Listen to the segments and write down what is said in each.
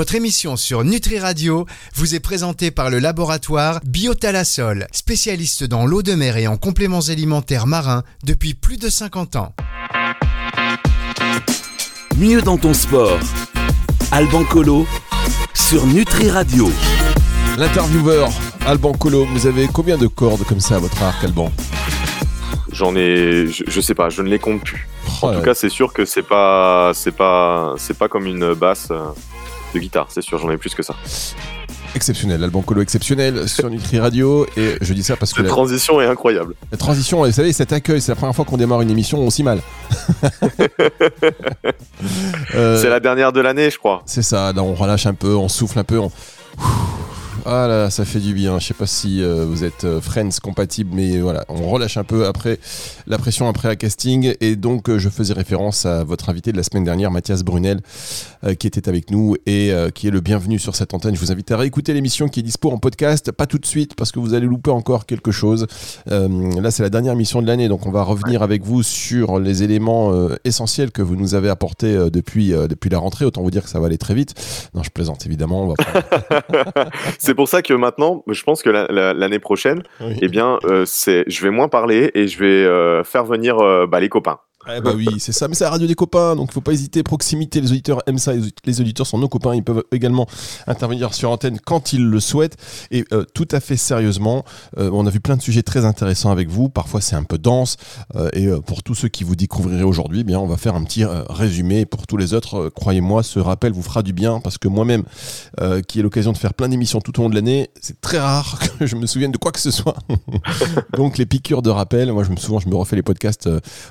Votre émission sur Nutri Radio vous est présentée par le laboratoire Biotalasol, spécialiste dans l'eau de mer et en compléments alimentaires marins depuis plus de 50 ans. Mieux dans ton sport. Alban Colo sur Nutri Radio. L'intervieweur Alban Colo, vous avez combien de cordes comme ça à votre arc, Alban? J'en ai, je, je sais pas, je ne les compte plus. Oh En là tout cas, c'est sûr que c'est pas, c'est pas, c'est pas comme une basse euh, de guitare. C'est sûr, j'en ai plus que ça. Exceptionnel, Alban Colo exceptionnel sur Nutri Radio. Et je dis ça parce que la, transition est incroyable. la transition, vous savez, cet accueil, c'est la première fois qu'on démarre une émission aussi mal. Euh, C'est la dernière de l'année, je crois. C'est ça, là on relâche un peu, on souffle un peu, on... Ah là, ça fait du bien. Je sais pas si euh, vous êtes euh, friends compatibles, mais voilà, on relâche un peu après la pression après la casting. Et donc, euh, je faisais référence à votre invité de la semaine dernière, Mathias Brunel, euh, qui était avec nous et euh, qui est le bienvenu sur cette antenne. Je vous invite à réécouter l'émission qui est dispo en podcast, pas tout de suite parce que vous allez louper encore quelque chose. Euh, là, c'est la dernière émission de l'année, donc on va revenir avec vous sur les éléments euh, essentiels que vous nous avez apportés euh, depuis, euh, depuis la rentrée. Autant vous dire que ça va aller très vite. Non, je plaisante évidemment. On va prendre- C'est pour ça que maintenant, je pense que la- la- l'année prochaine, Oui. eh bien, euh, c'est, je vais moins parler et je vais euh, faire venir euh, bah, les copains. Eh bah oui, c'est ça. Mais c'est la radio des copains, donc il faut pas hésiter. Proximité, les auditeurs aiment ça. Les audi- Les auditeurs sont nos copains. Ils peuvent également intervenir sur antenne quand ils le souhaitent. Et euh, tout à fait sérieusement, euh, on a vu plein de sujets très intéressants avec vous. Parfois, c'est un peu dense. Euh, et euh, pour tous ceux qui vous découvrirez aujourd'hui, eh bien, on va faire un petit euh, résumé. Pour tous les autres, euh, croyez-moi, ce rappel vous fera du bien parce que moi-même, euh, qui ai l'occasion de faire plein d'émissions tout au long de l'année, c'est très rare que je me souvienne de quoi que ce soit. donc, les piqûres de rappel, moi, je me souvent, je me refais les podcasts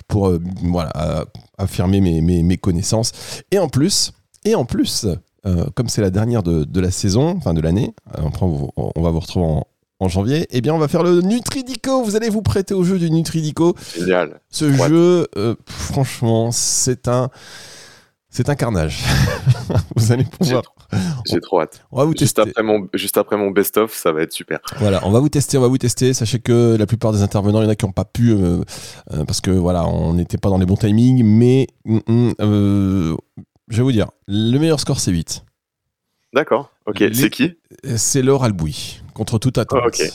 pour euh, voilà, à- affirmer mes, mes, mes connaissances. Et en plus, et en plus euh, comme c'est la dernière de, de la saison, enfin de l'année, euh, on, va vous retrouver en, en janvier, eh bien on va faire le Nutridico. Vous allez vous prêter au jeu du Nutridico. Génial. Ce jeu, euh, franchement, c'est un, c'est un carnage. vous allez pouvoir. J'ai trop hâte. On va vous Juste tester. après mon, juste après mon best-of, ça va être super. Voilà, on va vous tester, on va vous tester. Sachez que la plupart des intervenants, il y en a qui n'ont pas pu euh, euh, parce que voilà, on n'était pas dans les bons timings. Mais mm, mm, euh, je vais vous dire, le meilleur score c'est 8. D'accord. Ok. Les- C'est qui? C'est Laure Albouy, contre toute attente. Ah.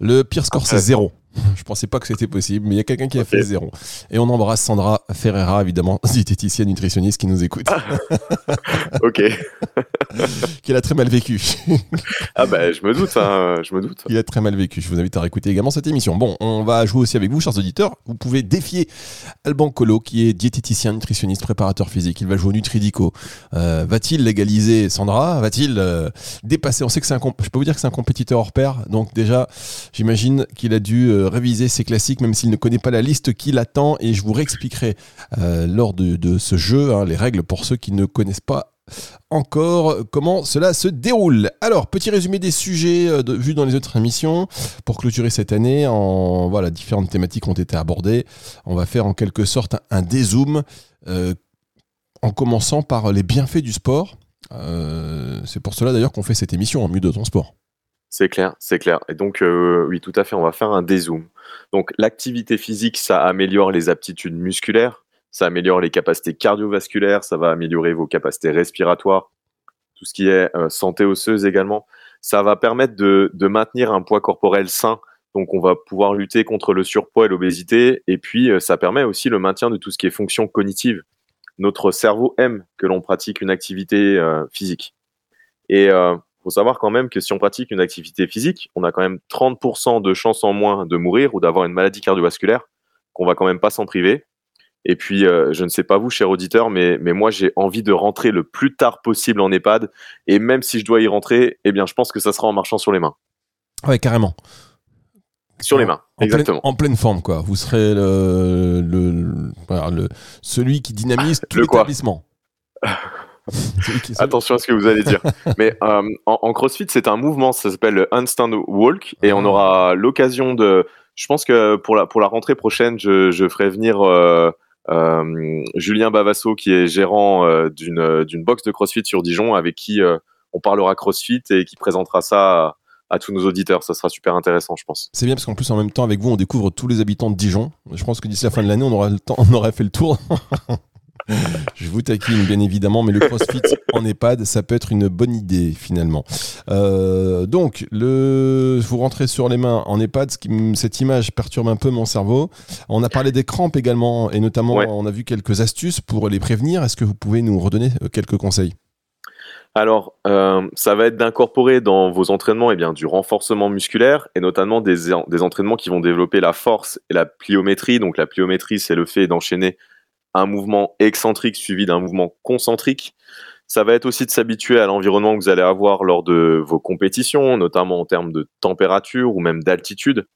Le pire score, c'est Intéressant. 0. Je pensais pas que c'était possible, mais il y a quelqu'un qui a fait 0. Et on embrasse Sandra Ferreira, évidemment, diététicienne nutritionniste qui nous écoute, Ok. qui l'a très mal vécu. Ah bah je me doute, hein, je me doute. Il a très mal vécu. Je vous invite à réécouter également cette émission. Bon, on va jouer aussi avec vous, chers auditeurs. Vous pouvez défier Alban Colo, qui est diététicien, nutritionniste, préparateur physique. Il va jouer au Nutridico. Euh, Va-t-il légaliser Sandra? Va-t-il euh, dépasser? On sait que c'est un. comp- Je peux vous dire que c'est un compétiteur hors pair. Donc déjà, j'imagine qu'il a dû euh, réviser ses classiques, même s'il ne connaît pas la liste qui l'attend. Et je vous réexpliquerai lors de, de ce jeu hein, les règles pour ceux qui ne connaissent pas encore comment cela se déroule. Alors, petit résumé des sujets euh, vus dans les autres émissions. Pour clôturer cette année, en, voilà, différentes thématiques ont été abordées. On va faire en quelque sorte un, dézoom euh, en commençant par les bienfaits du sport. Euh, c'est pour cela d'ailleurs qu'on fait cette émission en mieux de ton. C'est clair, c'est clair. Et donc, euh, oui, tout à fait, on va faire un dézoom. Donc, l'activité physique, ça améliore les aptitudes musculaires, ça améliore les capacités cardiovasculaires, ça va améliorer vos capacités respiratoires, tout ce qui est euh, santé osseuse également. Ça va permettre de, maintenir un poids corporel sain. Donc, on va pouvoir lutter contre le surpoids et l'obésité. Et puis, euh, ça permet aussi le maintien de tout ce qui est fonction cognitive. Notre cerveau aime que l'on pratique une activité euh, physique. Et euh, faut savoir quand même que si on pratique une activité physique, on a quand même 30% de chances en moins de mourir ou d'avoir une maladie cardiovasculaire, qu'on va quand même pas s'en priver. Et puis, euh, je ne sais pas vous, cher auditeur, mais, mais moi, j'ai envie de rentrer le plus tard possible en EHPAD. Et même si je dois y rentrer, eh bien, je pense que ça sera en marchant sur les mains. Ouais, carrément. Sur les mains, En pleine, exactement. en pleine forme, quoi. Vous serez le, le- le- voilà, le- celui qui dynamise tout Le quoi l'établissement. Attention à ce que vous allez dire. Mais euh, en, en CrossFit, c'est un mouvement, ça s'appelle le Handstand Walk, et on Ah. aura l'occasion de. Je pense que pour la, pour la rentrée prochaine, je, je ferai venir euh, Julien Bavasso, qui est gérant euh, d'une d'une box de CrossFit sur Dijon, avec qui euh, on parlera CrossFit et qui présentera ça à, tous nos auditeurs. Ça sera super intéressant, je pense. C'est bien parce qu'en plus, en même temps, avec vous, on découvre tous les habitants de Dijon. Je pense que d'ici la fin de l'année, on aura on aurait fait le tour. Je vous taquine bien évidemment, mais le CrossFit en EHPAD, ça peut être une bonne idée finalement. Euh, donc, le, vous rentrez sur les mains en EHPAD, cette image perturbe un peu mon cerveau. On a parlé des crampes également, et notamment on a vu quelques astuces pour les prévenir. Est-ce que vous pouvez nous redonner euh, quelques conseils? Alors, euh, ça va être d'incorporer dans vos entraînements eh bien, du renforcement musculaire et notamment des, des entraînements qui vont développer la force et la pliométrie. Donc la pliométrie, c'est le fait d'enchaîner un mouvement excentrique suivi d'un mouvement concentrique. Ça va être aussi de s'habituer à l'environnement que vous allez avoir lors de vos compétitions, notamment en termes de température ou même d'altitude.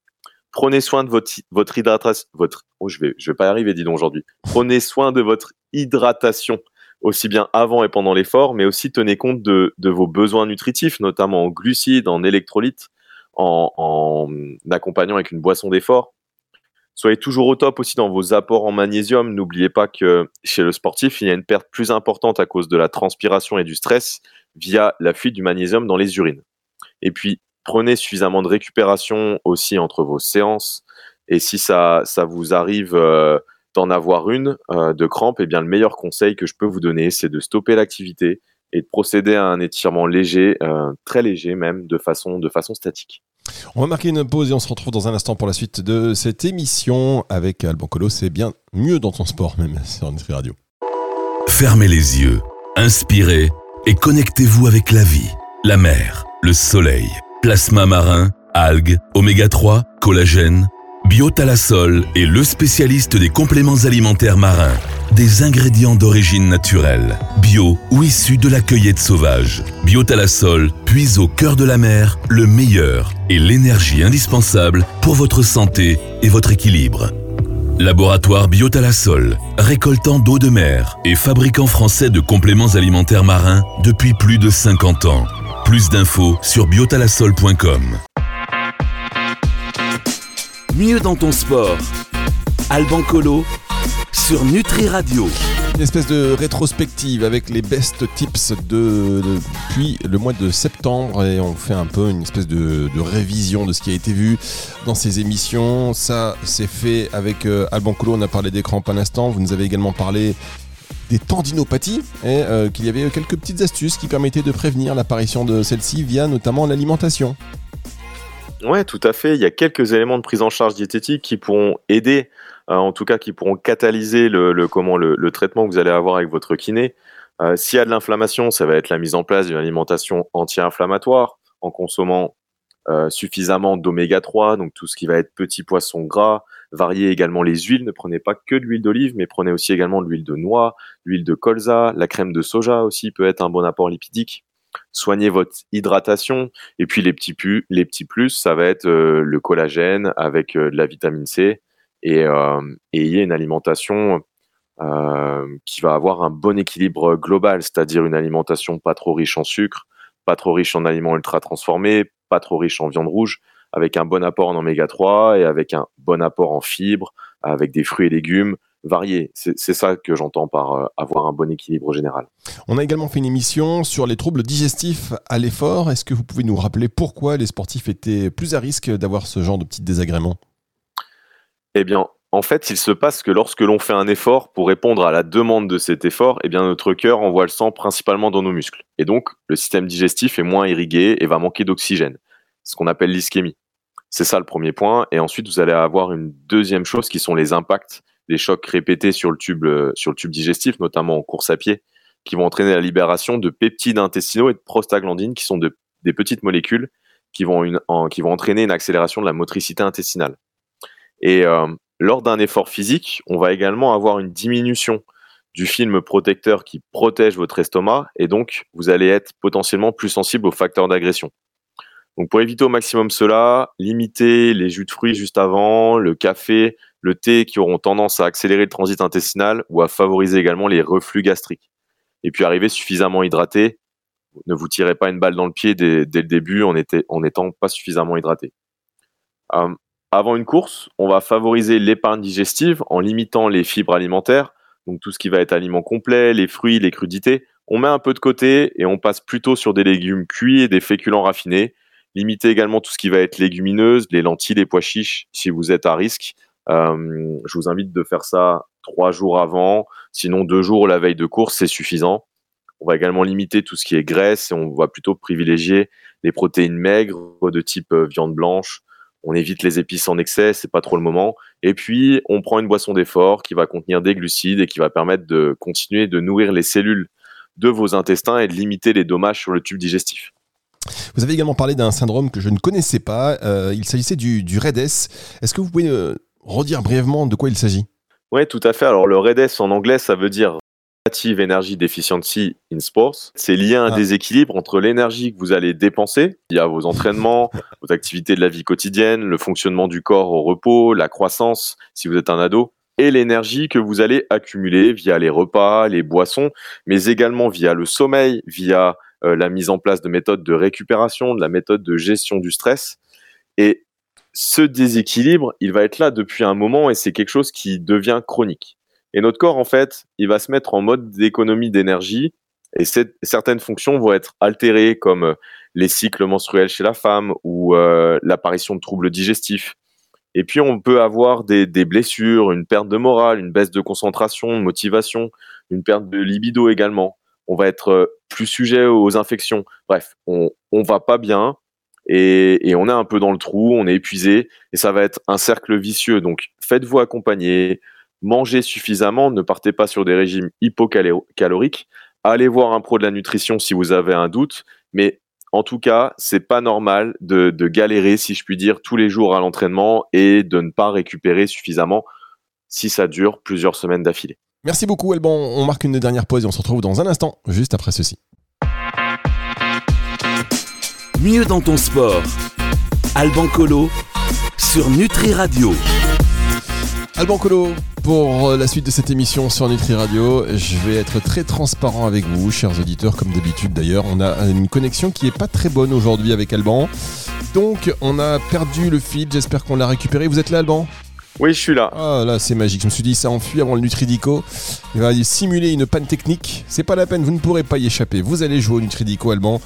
Prenez soin de votre, votre hydratation. Oh, je vais, pas y arriver, dis donc aujourd'hui. Prenez soin de votre hydratation aussi bien avant et pendant l'effort, mais aussi tenez compte de, de, vos besoins nutritifs, notamment en glucides, en électrolytes, en, en accompagnant avec une boisson d'effort. Soyez toujours au top aussi dans vos apports en magnésium. N'oubliez pas que chez le sportif, il y a une perte plus importante à cause de la transpiration et du stress via la fuite du magnésium dans les urines. Et puis, prenez suffisamment de récupération aussi entre vos séances. Et si ça, ça vous arrive euh, d'en avoir une euh, de crampe, eh bien, le meilleur conseil que je peux vous donner, c'est de stopper l'activité et de procéder à un étirement léger, euh, très léger même, de façon, de façon statique. On va marquer une pause et on se retrouve dans un instant pour la suite de cette émission avec Alban Colo. C'est bien mieux dans ton sport, même sur Nutri Radio. Fermez les yeux, inspirez et connectez-vous avec la vie, la mer, le soleil, plasma marin, algues, oméga 3, collagène Biotalasol est le spécialiste des compléments alimentaires marins, des ingrédients d'origine naturelle, bio ou issus de la cueillette sauvage. Biotalasol puise au cœur de la mer le meilleur et l'énergie indispensable pour votre santé et votre équilibre. Laboratoire Biotalasol, récoltant d'eau de mer et fabricant français de compléments alimentaires marins depuis plus de 50 ans. Plus d'infos sur biotalasol.com mieux dans ton sport. Alban Colo sur Nutri Radio. Une espèce de rétrospective avec les best tips de, depuis le mois de septembre et on fait un peu une espèce de, révision de ce qui a été vu dans ces émissions. Ça, c'est fait avec euh, Alban Colo. On a parlé des crampes un instant. Vous nous avez également parlé des tendinopathies et euh, qu'il y avait quelques petites astuces qui permettaient de prévenir l'apparition de celle-ci via notamment l'alimentation. Ouais, tout à fait. Il y a quelques éléments de prise en charge diététique qui pourront aider, euh, en tout cas qui pourront catalyser le, comment, le, traitement que vous allez avoir avec votre kiné. Euh, s'il y a de l'inflammation, ça va être la mise en place d'une alimentation anti-inflammatoire en consommant euh, suffisamment d'oméga 3, donc tout ce qui va être petits poissons gras, varier également les huiles, ne prenez pas que de l'huile d'olive, mais prenez aussi également de l'huile de noix, l'huile de colza, la crème de soja aussi peut être un bon apport lipidique soignez votre hydratation. Et puis les petits plus, les petits plus ça va être euh, le collagène avec euh, de la vitamine C et, euh, ayez une alimentation qui va avoir un bon équilibre global, c'est-à-dire une alimentation pas trop riche en sucre, pas trop riche en aliments ultra transformés, pas trop riche en viande rouge, avec un bon apport en oméga 3 et avec un bon apport en fibres, avec des fruits et légumes, varié. C'est ça que j'entends par euh, avoir un bon équilibre général. On a également fait une émission sur les troubles digestifs à l'effort. Est-ce que vous pouvez nous rappeler pourquoi les sportifs étaient plus à risque d'avoir ce genre de petits désagréments? Eh bien, en fait, il se passe que lorsque l'on fait un effort pour répondre à la demande de cet effort, eh bien notre cœur envoie le sang principalement dans nos muscles. Et donc, le système digestif est moins irrigué et va manquer d'oxygène, ce qu'on appelle l'ischémie. C'est ça le premier point. Et ensuite, vous allez avoir une deuxième chose qui sont les impacts des chocs répétés sur le tube, euh, digestif, notamment en course à pied, qui vont entraîner la libération de peptides intestinaux et de prostaglandines, qui sont des petites molécules qui vont entraîner une accélération de la motricité intestinale. Et euh, lors d'un effort physique, on va également avoir une diminution du film protecteur qui protège votre estomac, et donc vous allez être potentiellement plus sensible aux facteurs d'agression. Donc pour éviter au maximum cela, limitez les jus de fruits juste avant, le café, le thé qui auront tendance à accélérer le transit intestinal ou à favoriser également les reflux gastriques. Et puis arriver suffisamment hydraté. Ne vous tirez pas une balle dans le pied dès, le début en, n'étant pas suffisamment hydraté. Euh, avant une course, on va favoriser l'épargne digestive en limitant les fibres alimentaires, donc tout ce qui va être aliments complets, les fruits, les crudités. On met un peu de côté et on passe plutôt sur des légumes cuits et des féculents raffinés. Limitez également tout ce qui va être légumineuse, les lentilles, les pois chiches si vous êtes à risque. Euh, je vous invite de faire ça trois jours avant. Sinon, deux jours la veille de course, c'est suffisant. On va également limiter tout ce qui est graisse et on va plutôt privilégier les protéines maigres de type euh, viande blanche. On évite les épices en excès, c'est pas trop le moment. Et puis, on prend une boisson d'effort qui va contenir des glucides et qui va permettre de continuer de nourrir les cellules de vos intestins et de limiter les dommages sur le tube digestif. Vous avez également parlé d'un syndrome que je ne connaissais pas. Euh, il s'agissait du, du REDS. Est-ce que vous pouvez euh, redire brièvement de quoi il s'agit? Oui, tout à fait. Alors, le REDS en anglais, ça veut dire Relative Energy Deficiency in Sports. C'est lié à un Ah. déséquilibre entre l'énergie que vous allez dépenser via vos entraînements, vos activités de la vie quotidienne, le fonctionnement du corps au repos, la croissance si vous êtes un ado, et l'énergie que vous allez accumuler via les repas, les boissons, mais également via le sommeil, via euh, la mise en place de méthodes de récupération, de la méthode de gestion du stress. Et ce déséquilibre, il va être là depuis un moment et c'est quelque chose qui devient chronique. Et notre corps, en fait, il va se mettre en mode d'économie d'énergie et certaines fonctions vont être altérées comme euh, les cycles menstruels chez la femme ou euh, l'apparition de troubles digestifs. Et puis, on peut avoir des, des blessures, une perte de morale, une baisse de concentration, de motivation, une perte de libido également. On va être euh, plus sujet aux infections. Bref, on, on va pas bien et, et on est un peu dans le trou, on est épuisé et ça va être un cercle vicieux. Donc, faites-vous accompagner, mangez suffisamment, ne partez pas sur des régimes hypocaloriques. Allez voir un pro de la nutrition si vous avez un doute, mais en tout cas, c'est pas normal de, de galérer, si je puis dire, tous les jours à l'entraînement et de ne pas récupérer suffisamment si ça dure plusieurs semaines d'affilée. Merci beaucoup, Alban. On marque une dernière pause et on se retrouve dans un instant, juste après ceci. Mieux dans ton sport. Alban Colo sur Nutri Radio. Alban Colo, pour euh, la suite de cette émission sur Nutri Radio, je vais être très transparent avec vous, chers auditeurs, comme d'habitude d'ailleurs. On a une connexion qui est pas très bonne aujourd'hui avec Alban. Donc, on a perdu le fil. J'espère qu'on l'a récupéré. Vous êtes là, Alban? Oui, je suis là. Ah là, c'est magique. Je me suis dit, ça enfuit avant le Nutridico. Il va simuler une panne technique. C'est pas la peine, vous ne pourrez pas y échapper. Vous allez jouer au Nutridico, Alban.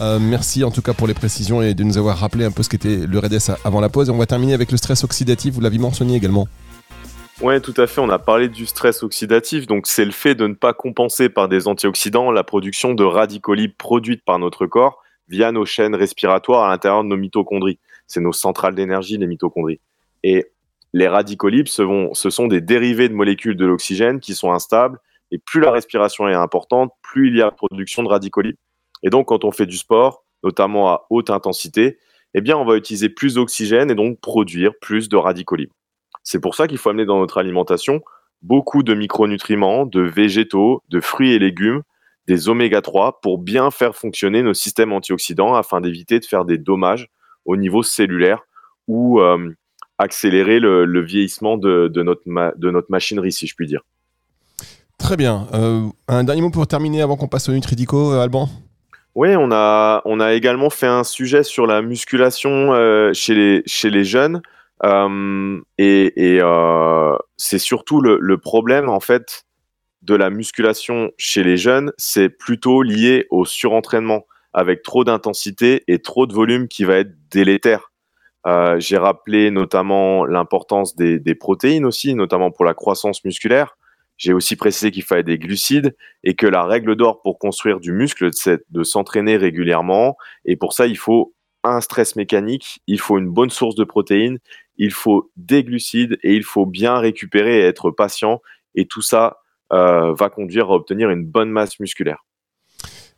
Euh, merci en tout cas pour les précisions et de nous avoir rappelé un peu ce qu'était le REDS avant la pause. Et on va terminer avec le stress oxydatif. Vous l'aviez mentionné également. Ouais, tout à fait. On a parlé du stress oxydatif. Donc, c'est le fait de ne pas compenser par des antioxydants la production de radicaux libres produites par notre corps via nos chaînes respiratoires à l'intérieur de nos mitochondries. C'est nos centrales d'énergie, les mitochondries. Et les radicaux libres, ce sont des dérivés de molécules de l'oxygène qui sont instables. Et plus la respiration est importante, plus il y a production de radicaux libres. Et donc, quand on fait du sport, notamment à haute intensité, eh bien, on va utiliser plus d'oxygène et donc produire plus de radicaux libres. C'est pour ça qu'il faut amener dans notre alimentation beaucoup de micronutriments, de végétaux, de fruits et légumes, des oméga 3 pour bien faire fonctionner nos systèmes antioxydants afin d'éviter de faire des dommages au niveau cellulaire ou euh, accélérer le, le vieillissement de, de notre de notre machinerie, si je puis dire. Très bien. Euh, un dernier mot pour terminer avant qu'on passe au Nutridico, euh, Alban? Oui, on a, on a également fait un sujet sur la musculation chez, les, chez les jeunes. Euh, et euh, c'est surtout le, le problème, en fait, de la musculation chez les jeunes, c'est plutôt lié au surentraînement, avec trop d'intensité et trop de volume qui va être délétère. Euh, J'ai rappelé notamment l'importance des, des protéines aussi, notamment pour la croissance musculaire. J'ai aussi précisé qu'il fallait des glucides et que la règle d'or pour construire du muscle, c'est de s'entraîner régulièrement. Et pour ça, il faut un stress mécanique, il faut une bonne source de protéines, il faut des glucides et il faut bien récupérer et être patient. Et tout ça euh, va conduire à obtenir une bonne masse musculaire.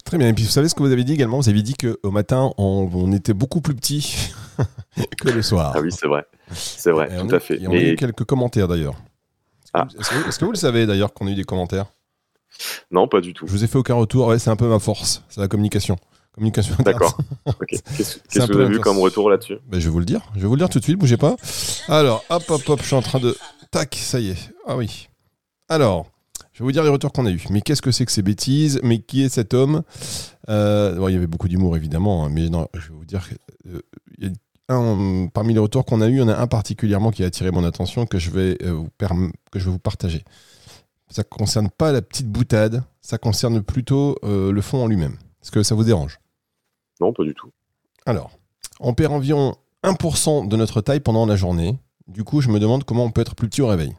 Très bien. Et puis vous savez ce que vous avez dit également? Vous avez dit qu'au matin, on, on était beaucoup plus petit que le soir. Ah oui, c'est vrai. C'est vrai, Et tout a- à fait. Et on a eu quelques commentaires d'ailleurs. Ah. Est-ce que, vous le savez d'ailleurs qu'on a eu des commentaires? Non, pas du tout. Je vous ai fait aucun retour. Ouais, c'est un peu ma force. C'est la communication. Communication. D'accord. Ok. Qu'est-ce que vous avez vu comme retour là-dessus? Ben, je vais vous le dire. Je vais vous le dire tout de suite. Bougez pas. Alors, hop, hop, hop. Je suis en train de. Tac, ça y est. Ah oui. Alors, je vais vous dire les retours qu'on a eu. Mais qu'est-ce que c'est que ces bêtises? Mais qui est cet homme? Euh, bon, Il y avait beaucoup d'humour évidemment, hein, mais non, je vais vous dire. que, euh, il y a un- parmi les retours qu'on a eu, il y en a un particulièrement qui a attiré mon attention que je vais, euh, vous, perm- que je vais vous partager. Ça ne concerne pas la petite boutade, ça concerne plutôt euh, le fond en lui-même. Est-ce que ça vous dérange? Non, pas du tout. alors, on perd environ 1% de notre taille pendant la journée. Du coup, je me demande comment on peut être plus petit au réveil.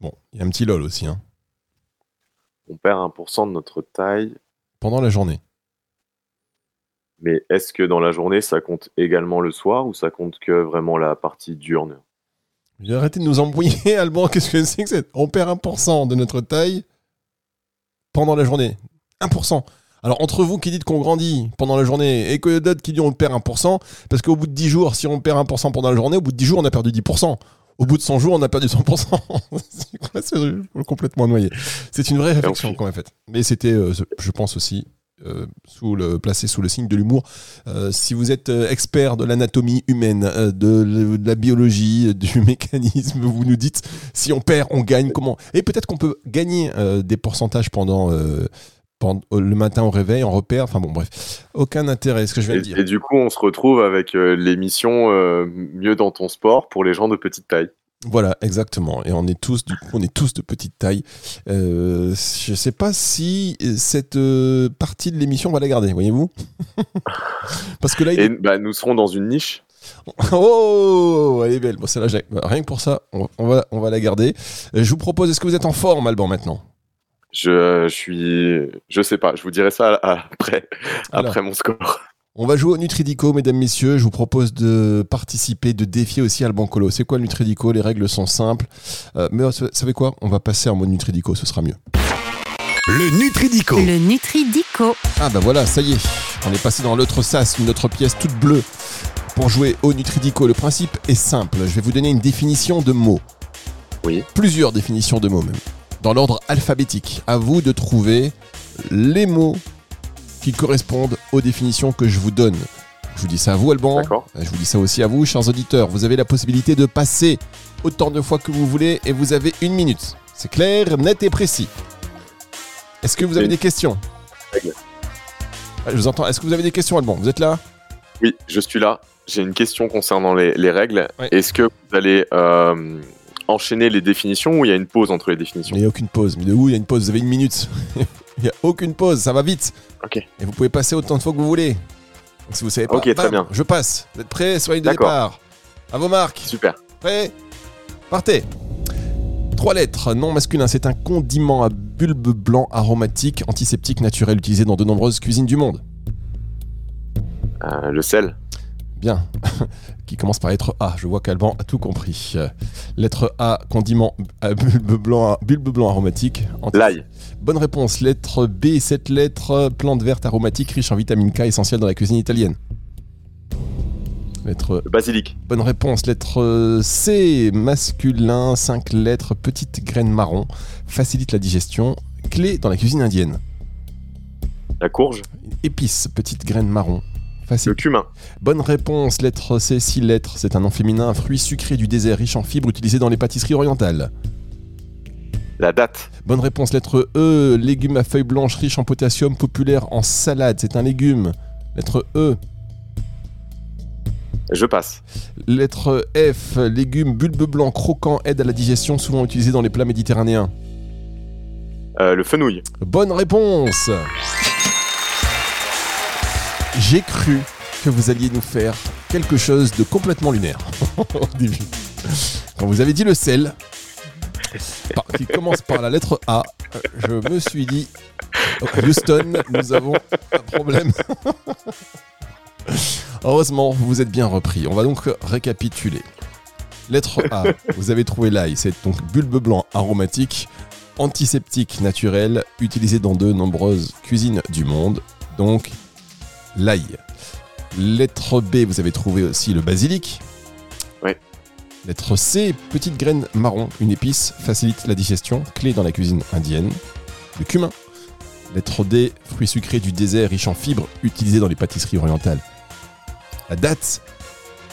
Bon, il y a un petit lol aussi, hein. On perd 1% de notre taille, Pendant la journée. mais est-ce que dans la journée, ça compte également le soir ou ça compte que vraiment la partie diurne? Arrêtez de nous embrouiller, Alban. Qu'est-ce que c'est que c'est On perd 1% de notre taille pendant la journée. 1%. Alors, entre vous qui dites qu'on grandit pendant la journée et que d'autres qui disent on perd 1%, parce qu'au bout de 10 jours, si on perd 1% pendant la journée, au bout de 10 jours, on a perdu 10%. Au bout de 100 jours, on a perdu 100%. c'est complètement noyé. C'est une vraie réflexion qu'on a faite. Mais c'était, euh, je pense aussi, euh, sous le, placé sous le signe de l'humour. Euh, si vous êtes expert de l'anatomie humaine, euh, de, de la biologie, du mécanisme, vous nous dites si on perd, on gagne, comment? Et peut-être qu'on peut gagner des pourcentages pendant le matin au réveil, on repère. Enfin bon, bref, aucun intérêt, ce que je viens de dire. et du coup, on se retrouve avec euh, l'émission euh, Mieux dans ton sport pour les gens de petite taille. Voilà, exactement. Et on est tous, du coup, on est tous de petite taille. Euh, je sais pas si cette euh, partie de l'émission on va la garder, voyez-vous? Parce que là, il Et bah, nous serons dans une niche. Oh, elle est belle. Bon, celle-là, rien que pour ça, on, on va, on va la garder. Euh, Je vous propose, est-ce que vous êtes en forme, Alban, maintenant? Je, je suis. Je sais pas, je vous dirai ça après, Alors. après mon score. On va jouer au Nutridico, mesdames, messieurs. Je vous propose de participer, de défier aussi Alban Colo. C'est quoi le Nutridico? Les règles sont simples. Euh, mais vous savez quoi? On va passer en mode Nutridico, ce sera mieux. Le Nutridico. Le Nutridico. Ah bah voilà, ça y est. On est passé dans l'autre sas, une autre pièce toute bleue. Pour jouer au Nutridico, le principe est simple. Je vais vous donner une définition de mots. Oui. Plusieurs définitions de mots même. Dans l'ordre alphabétique. À vous de trouver les mots qui correspondent aux définitions que je vous donne. Je vous dis ça à vous, Alban. D'accord. Je vous dis ça aussi à vous, chers auditeurs. Vous avez la possibilité de passer autant de fois que vous voulez et vous avez une minute. C'est clair, net et précis. Est-ce que vous avez Oui. des questions. Ah, Je vous entends. Est-ce que vous avez des questions, Alban? Vous êtes là? Oui, je suis là. J'ai une question concernant les, les règles. Est-ce que vous allez euh, enchaîner les définitions ou il y a une pause entre les définitions Il n'y a aucune pause. Mais de où il y a une pause Vous avez une minute. Il n'y a aucune pause, ça va vite. Ok. Et vous pouvez passer autant de fois que vous voulez. Donc si vous savez pas, Ok, très bam, bien. je passe. Vous êtes prêts Soyez de D'accord. départ. À vos marques. Super. Prêt Partez Trois lettres, non masculin, c'est un condiment à bulbe blanc aromatique, antiseptique naturel utilisé dans de nombreuses cuisines du monde. Euh, le sel, Bien. Qui commence par lettre A. Je vois qu'Alban a tout compris. Euh, Lettre A, condiment à bulbe blanc, bulbe blanc aromatique. l'ail, Bonne réponse. Lettre B, cette lettre, plante verte aromatique riche en vitamine K, essentielle dans la cuisine italienne. Lettre le basilic, Bonne réponse. Lettre C, masculin, 5 lettres, petite graine marron, facilite la digestion, clé dans la cuisine indienne. la courge, Épice, petite graine marron, le cumin, Bonne réponse. Lettre C, 6 lettres, c'est un nom féminin, fruit sucré du désert, riche en fibres, utilisé dans les pâtisseries orientales. la date, Bonne réponse. Lettre E, légume à feuilles blanches, riche en potassium, populaire en salade, c'est un légume. Lettre E. je passe. Lettre F, légume bulbe blanc croquant, aide à la digestion, souvent utilisé dans les plats méditerranéens. Euh, le fenouil, Bonne réponse J'ai cru que vous alliez nous faire quelque chose de complètement lunaire au début. Quand vous avez dit le sel, qui commence par la lettre A, je me suis dit, Houston, nous avons un problème. Heureusement, vous vous êtes bien repris. On va donc récapituler. Lettre A, vous avez trouvé l'ail, c'est donc bulbe blanc aromatique, antiseptique naturel, utilisé dans de nombreuses cuisines du monde, donc l'ail. Lettre B, vous avez trouvé aussi le basilic. Oui. Lettre C, petite graine marron, une épice, facilite la digestion, clé dans la cuisine indienne. Le cumin. Lettre D, fruit sucré du désert riche en fibres, utilisé dans les pâtisseries orientales. La date,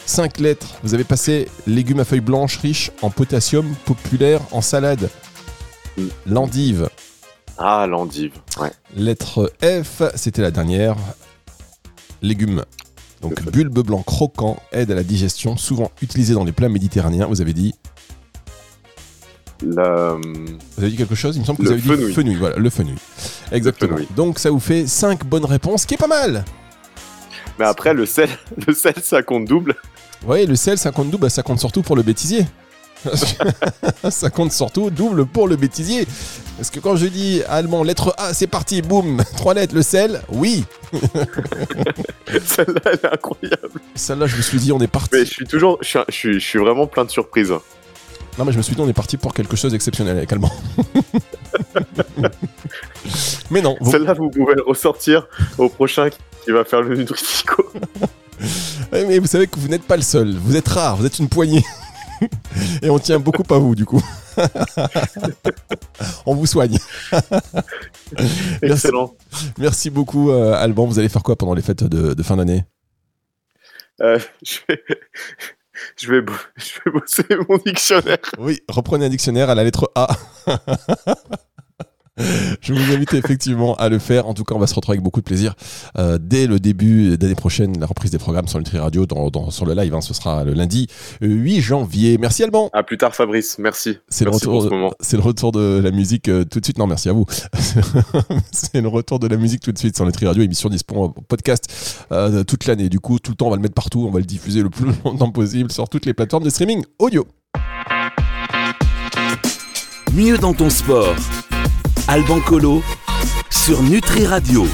5 lettres. Vous avez passé légumes à feuilles blanches riches en potassium, populaire en salade. L'endive. ah l'endive, ouais. Lettre F, c'était la dernière. Légumes. Donc bulbe blanc croquant, aide à la digestion, souvent utilisé dans les plats méditerranéens. Vous avez dit, La, vous avez dit quelque chose? Il me semble que Le vous avez dit fenouil. fenouil. Voilà, le fenouil. Exactement. fenouil. Donc ça vous fait 5 bonnes réponses, qui est pas mal. Mais après le sel, le sel ça compte double. Ouais, le sel, ça compte double, bah, ça compte surtout pour le bêtisier. ça compte surtout double pour le bêtisier. Parce que quand je dis allemand, lettre A, c'est parti, boum, trois lettres, le sel, oui. Celle-là, elle est incroyable. Celle-là, je me suis dit, on est parti. Mais je suis toujours, je suis, je suis, je suis vraiment plein de surprises. Non, mais je me suis dit, on est parti pour quelque chose d'exceptionnel avec allemand. mais non, vous... Celle-là, vous pouvez ressortir au prochain qui va faire le Nutritico. mais vous savez que vous n'êtes pas le seul. Vous êtes rare, vous êtes une poignée. Et on tient beaucoup à vous, du coup. on vous soigne. Excellent. Merci, Merci beaucoup, euh, Alban. Vous allez faire quoi pendant les fêtes de, de fin d'année? Euh, je, vais... Je, vais... je vais bosser mon dictionnaire. Oui, reprenez un dictionnaire à la lettre A. Je vous invite effectivement à le faire. En tout cas, on va se retrouver avec beaucoup de plaisir euh, dès le début d'année prochaine, la reprise des programmes sur Nutri Radio, dans, dans, sur le live. Hein, ce sera le lundi 8 janvier. Merci Alban. À plus tard, Fabrice. Merci. C'est le retour. ce le de la musique euh, tout de suite. Non, merci à vous. c'est le retour de la musique tout de suite sur Nutri Radio, émission dispo en podcast euh, toute l'année. Du coup, tout le temps, on va le mettre partout. On va le diffuser le plus longtemps possible sur toutes les plateformes de streaming audio. Mieux dans ton sport. Alban Colo sur Nutri Radio.